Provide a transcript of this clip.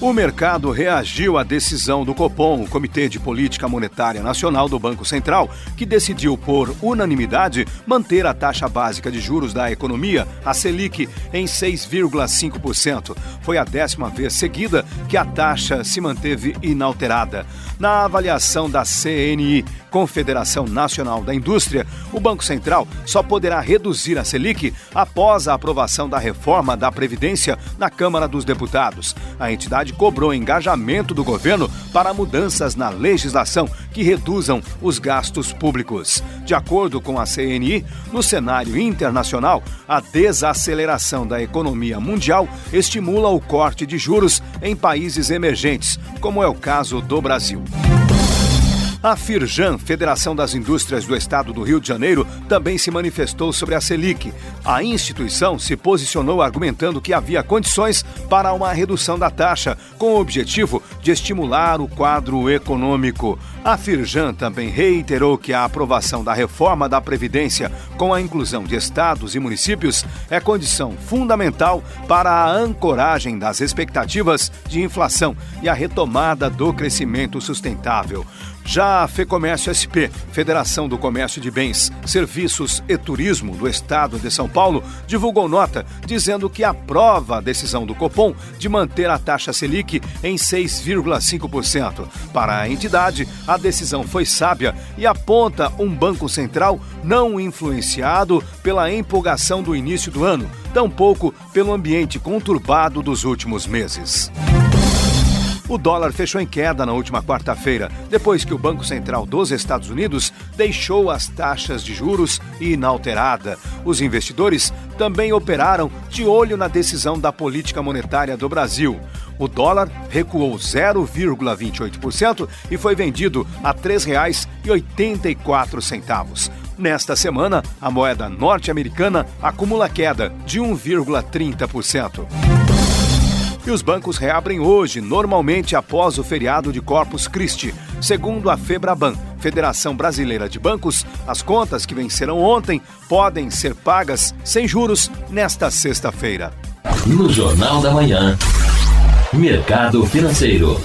O mercado reagiu à decisão do Copom, o Comitê de Política Monetária Nacional do Banco Central, que decidiu por unanimidade manter a taxa básica de juros da economia, a Selic, em 6,5%. Foi a décima vez seguida que a taxa se manteve inalterada. Na avaliação da CNI, Confederação Nacional da Indústria, o Banco Central só poderá reduzir a Selic após a aprovação da reforma da Previdência na Câmara dos Deputados. A entidade cobrou engajamento do governo para mudanças na legislação que reduzam os gastos públicos. De acordo com a CNI, no cenário internacional, a desaceleração da economia mundial estimula o corte de juros em países emergentes, como é o caso do Brasil. A Firjan, Federação das Indústrias do Estado do Rio de Janeiro, também se manifestou sobre a Selic. A instituição se posicionou argumentando que havia condições para uma redução da taxa, com o objetivo de estimular o quadro econômico. A Firjan também reiterou que a aprovação da reforma da Previdência, com a inclusão de estados e municípios, é condição fundamental para a ancoragem das expectativas de inflação e a retomada do crescimento sustentável. Já a FEComércio SP, Federação do Comércio de Bens, Serviços e Turismo do Estado de São Paulo, divulgou nota dizendo que aprova a decisão do Copom de manter a taxa Selic em 6,5%. Para a entidade, a decisão foi sábia e aponta um Banco Central não influenciado pela empolgação do início do ano, tampouco pelo ambiente conturbado dos últimos meses. O dólar fechou em queda na última quarta-feira, depois que o Banco Central dos Estados Unidos deixou as taxas de juros inalterada. Os investidores também operaram de olho na decisão da política monetária do Brasil. O dólar recuou 0,28% e foi vendido a R$ 3,84. Nesta semana, a moeda norte-americana acumula queda de 1,30%. E os bancos reabrem hoje, normalmente após o feriado de Corpus Christi. Segundo a Febraban, Federação Brasileira de Bancos, as contas que venceram ontem podem ser pagas sem juros nesta sexta-feira. No Jornal da Manhã, Mercado Financeiro.